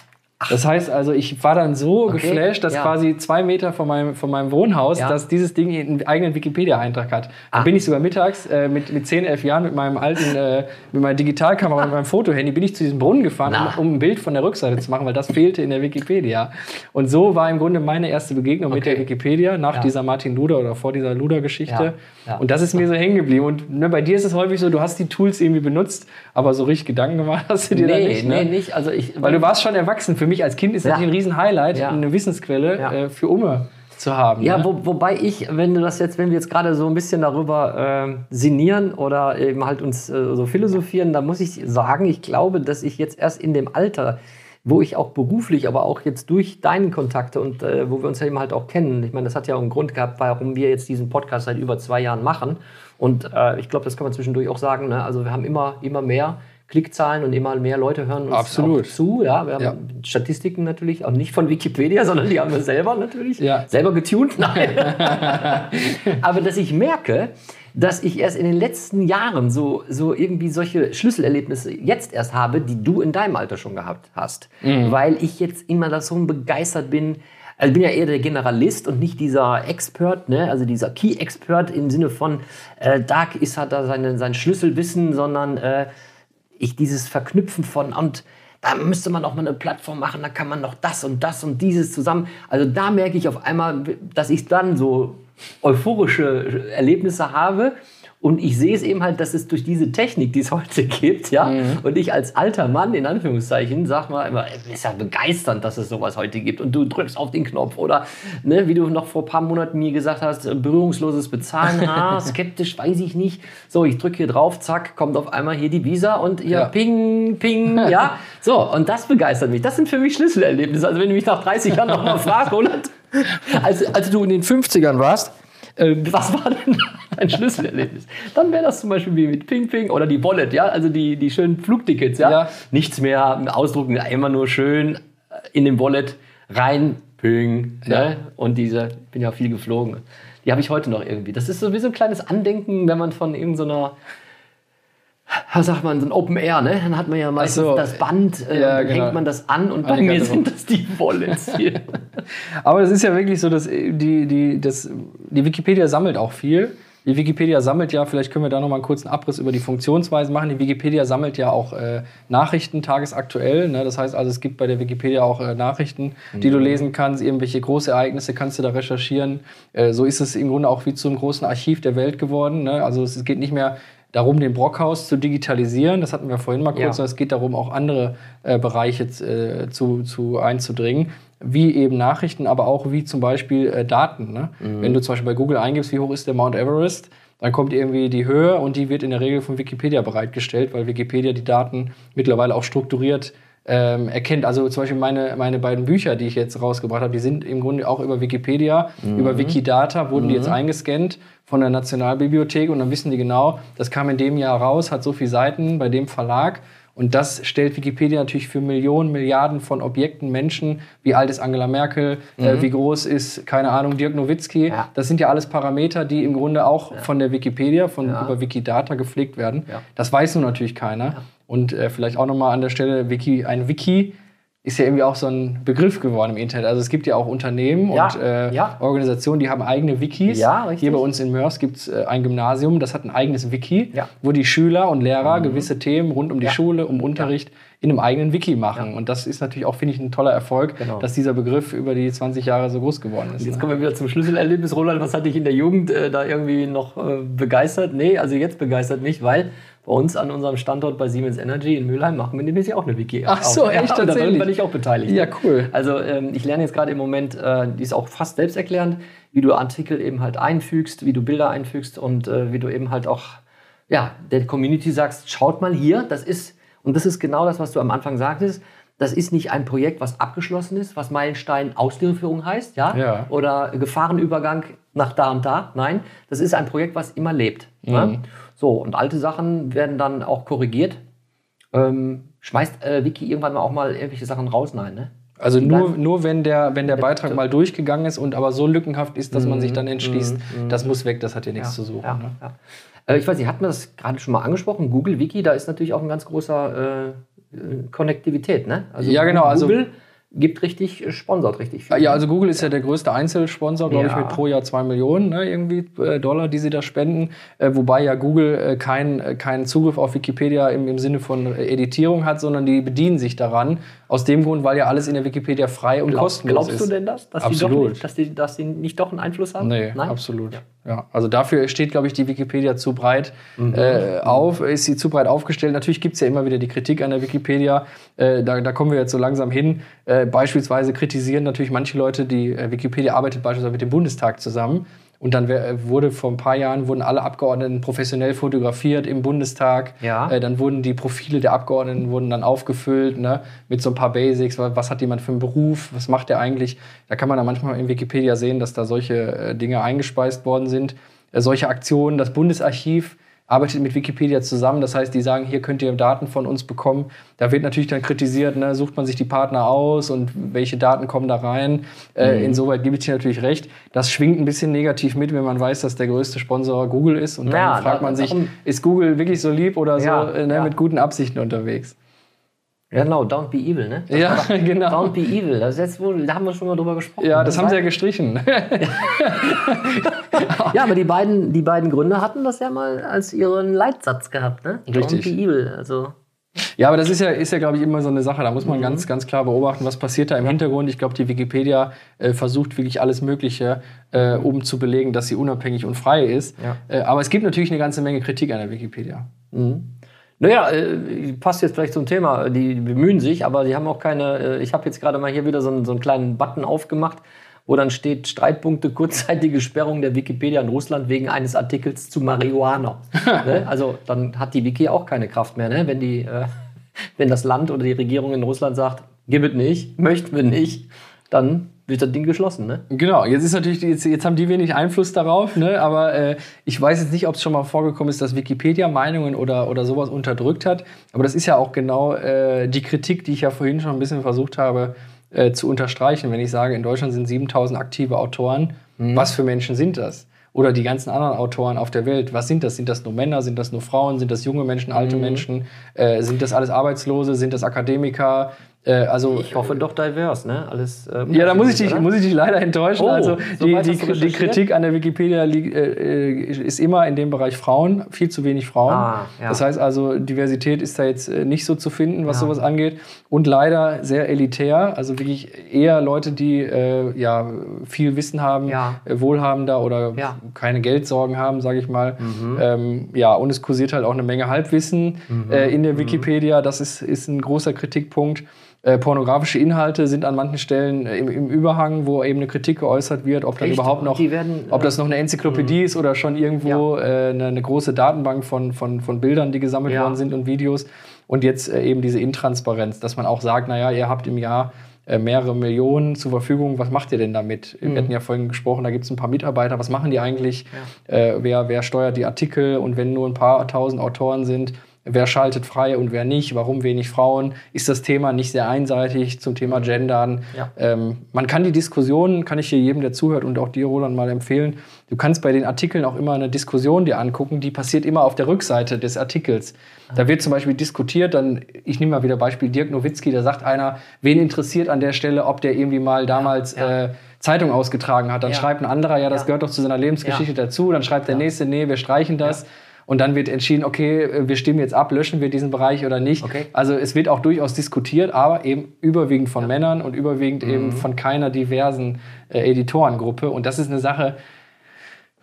Das heißt also, ich war dann so Okay, geflasht, dass ja. quasi zwei Meter von meinem, von meinem Wohnhaus, Ja. dass dieses Ding einen eigenen Wikipedia-Eintrag hat. Da Ah. bin ich sogar mittags äh, mit, mit 10, 11 Jahren mit meinem alten, äh, mit meiner Digitalkamera und meinem Fotohandy, bin ich zu diesem Brunnen gefahren, um, um ein Bild von der Rückseite zu machen, weil das fehlte in der Wikipedia. Und so war im Grunde meine erste Begegnung mit Okay. der Wikipedia nach Ja. dieser Martin Luder oder vor dieser Luder-Geschichte. Und das ist mir so hängen geblieben. Und ne, bei dir ist es häufig so, du hast die Tools irgendwie benutzt, aber so richtig Gedanken gemacht hast du dir da Nee, nicht. Ne? nee, nicht. Also ich, Weil du warst schon erwachsen. Für mich als Kind ist das Ja. ein Riesen-Highlight, Ja. eine Wissensquelle äh, für Umme zu haben. Ja, ne? wo, wobei ich, wenn du das jetzt, wenn wir jetzt gerade so ein bisschen darüber ähm, sinnieren oder eben halt uns äh, so philosophieren, da muss ich sagen, ich glaube, dass ich jetzt erst in dem Alter, wo ich auch beruflich, aber auch jetzt durch deine Kontakte und äh, wo wir uns ja eben halt auch kennen, ich meine, das hat ja auch einen Grund gehabt, warum wir jetzt diesen Podcast seit über zwei Jahren machen. Und äh, ich glaube, das kann man zwischendurch auch sagen. Ne? Also wir haben immer, immer mehr Klickzahlen und immer mehr Leute hören uns Absolut. zu. Ja, wir haben Ja. Statistiken natürlich, auch nicht von Wikipedia, sondern die haben wir selber natürlich. Ja. Selber getuned? Nein. Aber dass ich merke, dass ich erst in den letzten Jahren so, so irgendwie solche Schlüsselerlebnisse jetzt erst habe, die du in deinem Alter schon gehabt hast. Weil ich jetzt immer da so begeistert bin. Also ich bin ja eher der Generalist und nicht dieser Expert, ne? also dieser Key-Expert im Sinne von, äh, da ist hat da seine, sein Schlüsselwissen, sondern äh, ich dieses Verknüpfen von und da müsste man auch mal eine Plattform machen, da kann man noch das und das und dieses zusammen. Also da merke ich auf einmal, dass ich dann so euphorische Erlebnisse habe. Und ich sehe es eben halt, dass es durch diese Technik, die es heute gibt, ja, und ich als alter Mann, in Anführungszeichen, sag mal immer, es ist ja begeisternd, dass es sowas heute gibt. Und du drückst auf den Knopf oder, ne, wie du noch vor ein paar Monaten mir gesagt hast, berührungsloses Bezahlen, ah, skeptisch, weiß ich nicht. So, ich drücke hier drauf, zack, kommt auf einmal hier die Visa und hier Ja. ping, ping, ja. So, und das begeistert mich. Das sind für mich Schlüsselerlebnisse. Also wenn du mich nach 30 Jahren noch mal fragst, Roland, als, als du in den 50ern warst, äh, was war denn dein Schlüsselerlebnis. Dann wäre das zum Beispiel wie mit Ping Ping oder die Wallet, ja, also die, die schönen Flugtickets, ja. Ja. Nichts mehr ausdrucken, immer nur schön in den Wallet rein, Ping, ne? Und diese, ich bin ja viel geflogen. Die habe ich heute noch irgendwie. Das ist so wie so ein kleines Andenken, wenn man von irgendeiner was sagt man, so ein Open Air, ne? Dann hat man ja meistens so. das Band, äh, Ja, genau. hängt man das an und bei mir sind das die Wallets hier. Aber es ist ja wirklich so, dass äh, die, die, das, die Wikipedia sammelt auch viel. Die Wikipedia sammelt ja, vielleicht können wir da noch mal einen kurzen Abriss über die Funktionsweise machen. Die Wikipedia sammelt ja auch äh, Nachrichten tagesaktuell. Ne? Das heißt also, es gibt bei der Wikipedia auch äh, Nachrichten, die du lesen kannst. Irgendwelche Großereignisse kannst du da recherchieren. Äh, so ist es im Grunde auch wie zum großen Archiv der Welt geworden. Ne? Also es geht nicht mehr darum, den Brockhaus zu digitalisieren. Das hatten wir vorhin mal kurz. Ja. sondern Es geht darum, auch andere äh, Bereiche äh, zu, zu einzudringen, wie eben Nachrichten, aber auch wie zum Beispiel äh, Daten. Ne? Wenn du zum Beispiel bei Google eingibst, wie hoch ist der Mount Everest, dann kommt irgendwie die Höhe und die wird in der Regel von Wikipedia bereitgestellt, weil Wikipedia die Daten mittlerweile auch strukturiert ähm, erkennt. Also zum Beispiel meine, meine beiden Bücher, die ich jetzt rausgebracht habe, die sind im Grunde auch über Wikipedia, über Wikidata wurden die jetzt eingescannt von der Nationalbibliothek und dann wissen die genau, das kam in dem Jahr raus, hat so viele Seiten bei dem Verlag und das stellt Wikipedia natürlich für Millionen, Milliarden von Objekten, Menschen, wie alt ist Angela Merkel, äh, wie groß ist, keine Ahnung, Dirk Nowitzki. Ja. Das sind ja alles Parameter, die im Grunde auch von der Wikipedia, von Ja. über Wikidata gepflegt werden. Ja. Das weiß nun natürlich keiner. Und äh, vielleicht auch nochmal an der Stelle, Wiki, ein Wiki ist ja irgendwie auch so ein Begriff geworden im Internet. Also es gibt ja auch Unternehmen Ja, und äh, ja. Organisationen, die haben eigene Wikis. Ja. Hier bei uns in Mörs gibt es äh, ein Gymnasium, das hat ein eigenes Wiki. Mhm. wo die Schüler und Lehrer gewisse Themen rund um die. Schule, um Unterricht in einem eigenen Wiki machen. Und das ist natürlich auch, finde ich, ein toller Erfolg, Genau. dass dieser Begriff über die 20 Jahre so groß geworden ist. Jetzt ne? kommen wir wieder zum Schlüsselerlebnis. Roland, was hat dich in der Jugend äh, da irgendwie noch äh, begeistert? Nee, also jetzt begeistert nicht, weil bei uns an unserem Standort bei Siemens Energy in Mülheim machen wir nämlich auch eine Wiki. Ach so, auf. echt, daran tatsächlich? bin ich auch beteiligt. Ja, cool. Also ähm, ich lerne jetzt gerade im Moment, äh, die ist auch fast selbsterklärend, wie du Artikel eben halt einfügst, wie du Bilder einfügst und äh, wie du eben halt auch ja, der Community sagst, schaut mal hier, das ist, und das ist genau das, was du am Anfang sagtest, das ist nicht ein Projekt, was abgeschlossen ist, was Meilenstein Ausführung heißt, ja, Ja. oder Gefahrenübergang nach da und da. Nein, das ist ein Projekt, was immer lebt. Ne? So, und alte Sachen werden dann auch korrigiert. Ähm, schmeißt äh, Wiki irgendwann mal auch mal irgendwelche Sachen raus? Nein, ne? Also nur, nur wenn der, wenn der Beitrag mal durchgegangen ist und aber so lückenhaft ist, dass man sich dann entschließt, Mhm. das muss weg, das hat hier nichts zu suchen. Ja, Ne? ja. Äh, ich weiß nicht, hatten wir das gerade schon mal angesprochen? Google Wiki, da ist natürlich auch ein ganz großer äh, äh, Konnektivität, ne? Also Ja, genau, also- Google gibt richtig, äh, sponsort richtig viel. Ja, also Google ist ja der größte Einzelsponsor, glaube ich, Ja. mit pro Jahr zwei Millionen ne, irgendwie äh, Dollar, die sie da spenden. Äh, wobei ja Google äh, keinen äh, keinen Zugriff auf Wikipedia im, im Sinne von äh, Editierung hat, sondern die bedienen sich daran. Aus dem Grund, weil ja alles in der Wikipedia frei und Glaub, kostenlos glaubst ist. du denn das? Dass Die Absolut. doch nicht, dass, die, dass die nicht doch einen Einfluss haben? Nee, Nein? absolut. Ja. Ja. also dafür steht, glaube ich, die Wikipedia zu breit Mhm. auf, ist sie zu breit aufgestellt. Natürlich gibt es ja immer wieder die Kritik an der Wikipedia. Da, da kommen wir jetzt so langsam hin. Äh, beispielsweise kritisieren natürlich manche Leute, die äh, Wikipedia arbeitet beispielsweise mit dem Bundestag zusammen. Und dann äh, wurde vor ein paar Jahren wurden alle Abgeordneten professionell fotografiert im Bundestag. Ja. Äh, dann wurden die Profile der Abgeordneten wurden dann aufgefüllt ne, mit so ein paar Basics. Was, was hat jemand für einen Beruf? Was macht er eigentlich? Da kann man dann manchmal in Wikipedia sehen, dass da solche äh, Dinge eingespeist worden sind. Äh, solche Aktionen. Das Bundesarchiv arbeitet mit Wikipedia zusammen. Das heißt, die sagen, hier könnt ihr Daten von uns bekommen. Da wird natürlich dann kritisiert, ne, sucht man sich die Partner aus und welche Daten kommen da rein. Äh, insoweit gebe ich dir natürlich recht. Das schwingt ein bisschen negativ mit, wenn man weiß, dass der größte Sponsor Google ist. Und dann Ja, fragt man sich, ist Google wirklich so lieb oder so Ja, äh, ne, ja. mit guten Absichten unterwegs? Ja, genau, don't be evil, ne? Das Ja, war genau. Don't be evil. Das jetzt wohl, da haben wir schon mal drüber gesprochen. Ja, das haben sie ja gestrichen. Ja, aber die beiden, die beiden Gründer hatten das ja mal als ihren Leitsatz gehabt, ne? Richtig. Don't be evil. Also, Ja, aber das ist ja, ist ja glaube ich, immer so eine Sache. Da muss Mhm. man ganz, ganz klar beobachten, was passiert da im Hintergrund. Ich glaube, die Wikipedia äh, versucht wirklich alles Mögliche, äh, um zu belegen, dass sie unabhängig und frei ist. Ja. Äh, aber es gibt natürlich eine ganze Menge Kritik an der Wikipedia. Naja, äh, passt jetzt vielleicht zum Thema. Die bemühen sich, aber die haben auch keine. Äh, ich habe jetzt gerade mal hier wieder so einen, so einen kleinen Button aufgemacht, wo dann steht: Streitpunkte, kurzzeitige Sperrung der Wikipedia in Russland wegen eines Artikels zu Marihuana. ne? Also, dann hat die Wiki auch keine Kraft mehr, ne? wenn, die, äh, wenn das Land oder die Regierung in Russland sagt: Gib es nicht, möchten wir nicht. Dann wird das Ding geschlossen, ne? Genau, jetzt ist natürlich, jetzt, jetzt haben die wenig Einfluss darauf, ne? aber äh, ich weiß jetzt nicht, ob es schon mal vorgekommen ist, dass Wikipedia Meinungen oder, oder sowas unterdrückt hat. Aber das ist ja auch genau äh, die Kritik, die ich ja vorhin schon ein bisschen versucht habe äh, zu unterstreichen. Wenn ich sage, in Deutschland sind 7000 aktive Autoren, was für Menschen sind das? Oder die ganzen anderen Autoren auf der Welt, was sind das? Sind das nur Männer? Sind das nur Frauen? Sind das junge Menschen, alte Menschen? Äh, sind das alles Arbeitslose? Sind das Akademiker? Äh, also Ich hoffe doch divers, ne? Alles. äh, ja, da muss ich, dich, oder? muss ich dich leider enttäuschen. Oh, also so die, die, die? Kritik an der Wikipedia liegt, äh, äh, ist immer in dem Bereich Frauen, viel zu wenig Frauen. Ah, ja. Das heißt also, Diversität ist da jetzt äh, nicht so zu finden, was Ja. sowas angeht. Und leider sehr elitär, also wirklich eher Leute, die äh, ja, viel Wissen haben, Ja. äh, wohlhabender oder keine Geldsorgen haben, sage ich mal. Mhm. Ähm, ja, und es kursiert halt auch eine Menge Halbwissen Mhm. in der Wikipedia. Das ist, ist ein großer Kritikpunkt. Äh, pornografische Inhalte sind an manchen Stellen äh, im, im Überhang, wo eben eine Kritik geäußert wird, ob dann überhaupt noch, werden, ob äh, das noch eine Enzyklopädie ist oder schon irgendwo äh, eine, eine große Datenbank von, von, von Bildern, die gesammelt Ja. worden sind und Videos. Und jetzt äh, eben diese Intransparenz, dass man auch sagt, naja, ihr habt im Jahr äh, mehrere Millionen zur Verfügung, was macht ihr denn damit? Mhm. Wir hatten ja vorhin gesprochen, da gibt es ein paar Mitarbeiter, was machen die eigentlich? Äh, wer, wer steuert die Artikel? Und wenn nur ein paar tausend Autoren sind, wer schaltet frei und wer nicht? Warum wenig Frauen? Ist das Thema nicht sehr einseitig zum Thema Gendern? Ja. Ähm, man kann die Diskussion, kann ich hier jedem, der zuhört und auch dir, Roland, mal empfehlen. Du kannst bei den Artikeln auch immer eine Diskussion dir angucken, die passiert immer auf der Rückseite des Artikels. Da wird zum Beispiel diskutiert, dann, ich nehme mal wieder Beispiel Dirk Nowitzki, da sagt einer, wen interessiert an der Stelle, ob der irgendwie mal damals ja. Äh, Zeitung ausgetragen hat. Dann Ja. schreibt ein anderer, ja, das Ja. gehört doch zu seiner Lebensgeschichte Ja. dazu. Dann schreibt der nächste, nee, wir streichen das. Und dann wird entschieden, okay, äh, wir stimmen jetzt ab, löschen wir diesen Bereich oder nicht. Okay. Also es wird auch durchaus diskutiert, aber eben überwiegend von Männern und überwiegend Mhm. eben von keiner diversen äh, Editorengruppe. Und das ist eine Sache,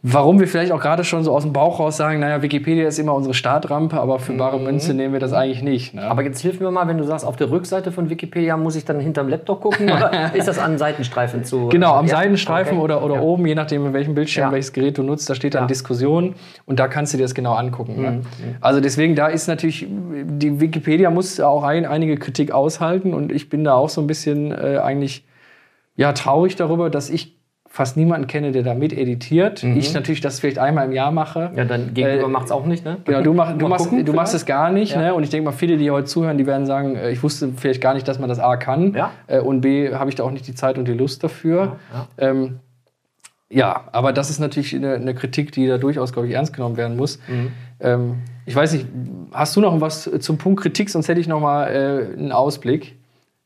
warum wir vielleicht auch gerade schon so aus dem Bauch raus sagen, naja, Wikipedia ist immer unsere Startrampe, aber für bare Münze nehmen wir das eigentlich nicht. Ne? Mhm. Aber jetzt hilf mir mal, wenn du sagst, auf der Rückseite von Wikipedia muss ich dann hinterm Laptop gucken oder ist das an Seitenstreifen zu? Genau, am Ja, Seitenstreifen okay. oder, oder Ja. oben, je nachdem, in welchem Bildschirm, Ja. welches Gerät du nutzt, da steht dann. Diskussion und da kannst du dir das genau angucken. Mhm. Ne? Also deswegen, da ist natürlich, die Wikipedia muss auch ein, einige Kritik aushalten und ich bin da auch so ein bisschen äh, eigentlich ja, traurig darüber, dass ich fast niemanden kenne, der da miteditiert. Ich natürlich das vielleicht einmal im Jahr mache. Mhm. Ja, dein Gegenüber Äh, macht's auch nicht, ne? Genau, du, mach, du, machst, gucken, du machst es gar nicht. Ja. Ne? Und ich denke mal, viele, die heute zuhören, die werden sagen, äh, ich wusste vielleicht gar nicht, dass man das A kann. Ja. Äh, und B, habe ich da auch nicht die Zeit und die Lust dafür. Ja, Ähm, ja, aber das ist natürlich eine, eine Kritik, die da durchaus, glaube ich, ernst genommen werden muss. Mhm. Ähm, ich weiß nicht, hast du noch was zum Punkt Kritik? Sonst hätte ich noch mal äh, einen Ausblick.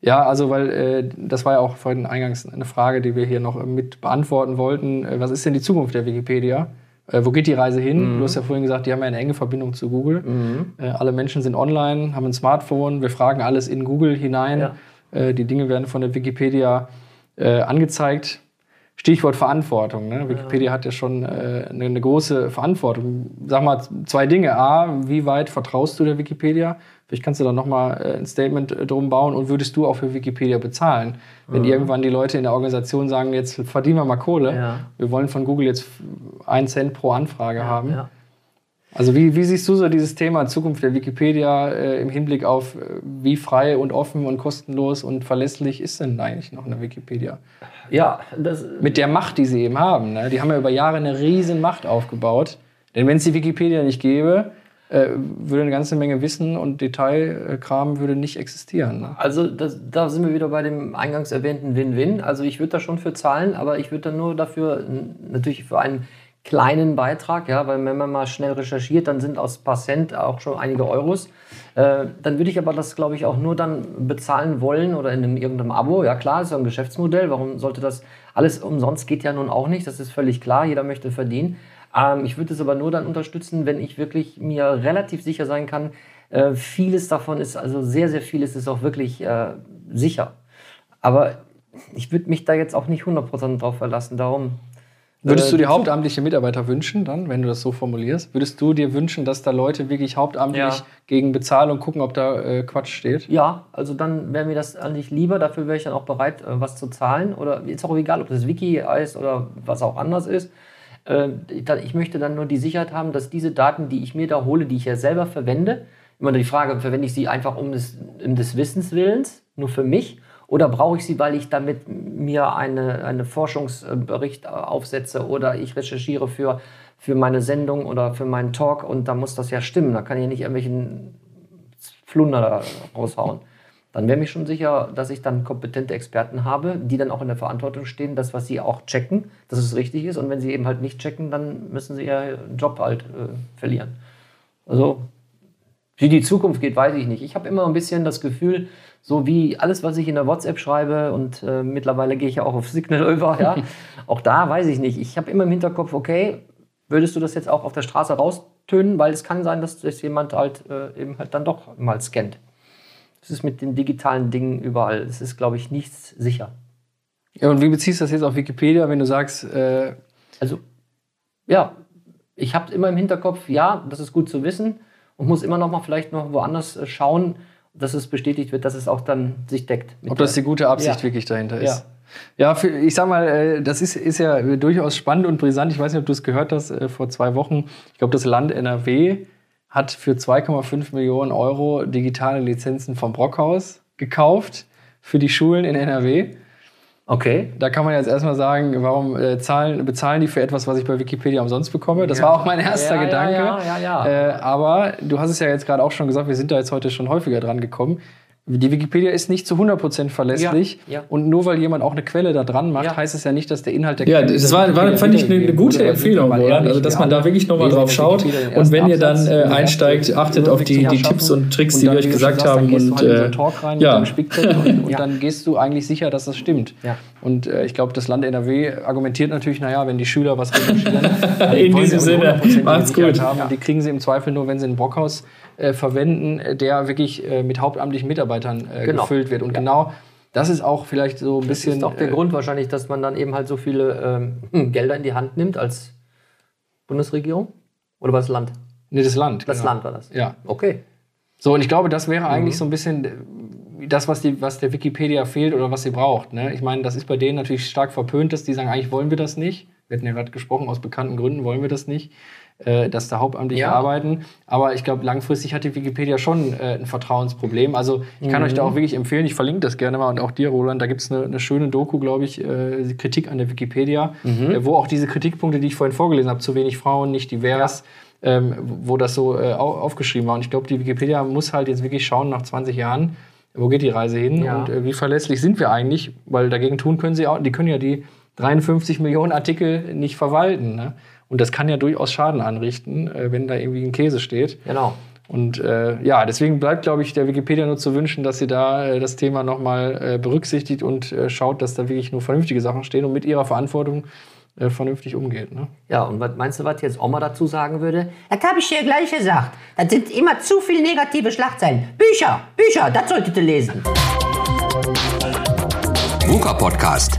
Ja, also weil äh, das war ja auch vorhin eingangs eine Frage, die wir hier noch mit beantworten wollten. Äh, was ist denn die Zukunft der Wikipedia? Äh, wo geht die Reise hin? Mhm. Du hast ja vorhin gesagt, die haben ja eine enge Verbindung zu Google. Äh, alle Menschen sind online, haben ein Smartphone, wir fragen alles in Google hinein. Ja. Äh, die Dinge werden von der Wikipedia äh, angezeigt. Stichwort Verantwortung. Ne? Wikipedia hat ja schon äh, eine, eine große Verantwortung. Sag mal zwei Dinge. A, wie weit vertraust du der Wikipedia? Vielleicht kannst du da nochmal äh, ein Statement äh, drum bauen und würdest du auch für Wikipedia bezahlen? Wenn irgendwann die Leute in der Organisation sagen, jetzt verdienen wir mal Kohle, Ja. wir wollen von Google jetzt einen Cent pro Anfrage haben. Ja. Also wie, wie siehst du so dieses Thema Zukunft der Wikipedia äh, im Hinblick auf, äh, wie frei und offen und kostenlos und verlässlich ist denn eigentlich noch eine Wikipedia? ja, das, Mit der Macht, die sie eben haben. Ne? Die haben ja über Jahre eine riesen Macht aufgebaut. Denn wenn es die Wikipedia nicht gäbe, äh, würde eine ganze Menge Wissen und Detailkram würde nicht existieren. Ne? Also das, da sind wir wieder bei dem eingangs erwähnten Win-Win. Also ich würde da schon für zahlen, aber ich würde dann nur dafür, natürlich für einen kleinen Beitrag, ja, weil wenn man mal schnell recherchiert, dann sind aus paar Cent auch schon einige Euros. Äh, dann würde ich aber das, glaube ich, auch nur dann bezahlen wollen oder in einem, irgendeinem Abo. Ja klar, ist ja ein Geschäftsmodell. Warum sollte das alles umsonst geht ja nun auch nicht. Das ist völlig klar. Jeder möchte verdienen. Ähm, ich würde es aber nur dann unterstützen, wenn ich wirklich mir relativ sicher sein kann, äh, vieles davon ist, also sehr, sehr vieles ist auch wirklich äh, sicher. Aber ich würde mich da jetzt auch nicht 100% drauf verlassen. Darum. Würdest äh, du dir die hauptamtliche Mitarbeiter wünschen, dann, wenn du das so formulierst? Würdest du dir wünschen, dass da Leute wirklich hauptamtlich Ja. gegen Bezahlung gucken, ob da äh, Quatsch steht? Ja, also dann wäre mir das eigentlich lieber. Dafür wäre ich dann auch bereit, äh, was zu zahlen. Oder ist auch egal, ob das Wiki heißt oder was auch anders ist. Äh, Ich möchte dann nur die Sicherheit haben, dass diese Daten, die ich mir da hole, die ich ja selber verwende, immer die Frage, verwende ich sie einfach um des, um des Wissens willens, nur für mich, Oder brauche ich sie, weil ich damit mir eine, eine Forschungsbericht aufsetze oder ich recherchiere für, für meine Sendung oder für meinen Talk und da muss das ja stimmen. Da kann ich nicht irgendwelchen Flunder raushauen. Dann wäre mir schon sicher, dass ich dann kompetente Experten habe, die dann auch in der Verantwortung stehen, das, was sie auch checken, dass es richtig ist. Und wenn sie eben halt nicht checken, dann müssen sie ihren Job halt äh, verlieren. Also, wie die Zukunft geht, weiß ich nicht. Ich habe immer ein bisschen das Gefühl, so wie alles, was ich in der WhatsApp schreibe und äh, mittlerweile gehe ich ja auch auf Signal über, ja, auch da weiß ich nicht. Ich habe immer im Hinterkopf, okay, würdest du das jetzt auch auf der Straße raustönen, weil es kann sein, dass das jemand halt äh, eben halt dann doch mal scannt. Das ist mit den digitalen Dingen überall. Es ist, glaube ich, nichts sicher. Ja, und wie beziehst du das jetzt auf Wikipedia, wenn du sagst, äh, Also, ja, ich habe immer im Hinterkopf, ja, das ist gut zu wissen und muss immer noch mal vielleicht noch woanders äh, schauen, dass es bestätigt wird, dass es auch dann sich deckt. ob das die gute Absicht Ja. wirklich dahinter ist? Ja, für, ich sag mal, äh, das ist, ist ja durchaus spannend und brisant. Ich weiß nicht, ob du es gehört hast, äh, vor zwei Wochen. Ich glaube, das Land NRW hat für 2,5 Millionen Euro digitale Lizenzen vom Brockhaus gekauft für die Schulen in NRW. Okay. Da kann man jetzt erstmal sagen, warum äh, zahlen, bezahlen die für etwas, was ich bei Wikipedia umsonst bekomme? Das war auch mein erster Ja, ja, Gedanke. ja, ja, ja. Äh, aber du hast es ja jetzt gerade auch schon gesagt, wir sind da jetzt heute schon häufiger dran gekommen. Die Wikipedia ist nicht zu 100% verlässlich. Ja, ja. Und nur weil jemand auch eine Quelle da dran macht, Ja. heißt es ja nicht, dass der Inhalt der Ja, Quelle das dieser war, war fand ich eine, eine gute. Empfehlung, Roland. ehrlich, Also, dass man da wirklich nochmal drauf schaut. Und wenn ihr dann äh, einsteigt, achtet auf die, die Tipps und Tricks, Und die wir euch gesagt sagst, haben. Dann gehst Und, du halt in so äh, einen Talk rein ja. mit und, und Ja. dann gehst du eigentlich sicher, dass das stimmt. Ja. Und äh, ich glaube, das Land NRW argumentiert natürlich, naja, wenn die Schüler was recherchieren, In diesem Sinne, macht's gut. Haben. Die kriegen sie im Zweifel nur, wenn sie ein Brockhaus äh, verwenden, äh, der wirklich äh, mit hauptamtlichen Mitarbeitern äh, Genau. gefüllt wird. Und genau das ist auch vielleicht so ein Das bisschen. ist auch der äh, Grund wahrscheinlich, dass man dann eben halt so viele ähm, Gelder in die Hand nimmt als Bundesregierung. Oder war das Land? Nee, das Land. Das genau. Land war das. Ja. Okay. So, und ich glaube, das wäre Mhm. eigentlich so ein bisschen das, was, die, was der Wikipedia fehlt oder was sie braucht. Ne? Ich meine, das ist bei denen natürlich stark verpönt, dass die sagen, eigentlich wollen wir das nicht. Wir hatten ja gerade gesprochen, aus bekannten Gründen wollen wir das nicht, äh, dass da hauptamtliche Ja. arbeiten. Aber ich glaube, langfristig hat die Wikipedia schon äh, ein Vertrauensproblem. Also ich kann euch da Mhm. auch wirklich empfehlen, ich verlinke das gerne mal und auch dir, Roland, da gibt es eine, eine schöne Doku, glaube ich, äh, Kritik an der Wikipedia, Mhm. äh, wo auch diese Kritikpunkte, die ich vorhin vorgelesen habe, zu wenig Frauen, nicht divers, ähm, wo das so äh, au- aufgeschrieben war. Und ich glaube, die Wikipedia muss halt jetzt wirklich schauen, nach 20 Jahren, wo geht die Reise hin Ja. und äh, wie verlässlich sind wir eigentlich? Weil dagegen tun können sie auch, die können ja die 53 Millionen Artikel nicht verwalten. Ne? Und das kann ja durchaus Schaden anrichten, äh, wenn da irgendwie ein Käse steht. Genau. Und äh, ja, deswegen bleibt, glaube ich, der Wikipedia nur zu wünschen, dass sie da äh, das Thema nochmal äh, berücksichtigt und äh, schaut, dass da wirklich nur vernünftige Sachen stehen und mit ihrer Verantwortung äh, vernünftig umgeht. Ne? Ja, und was meinst du, was jetzt Oma dazu sagen würde? Das habe ich dir gleich gesagt. Das sind immer zu viele negative Schlagzeilen. Bücher, Bücher, das solltet ihr lesen. VUCA Podcast.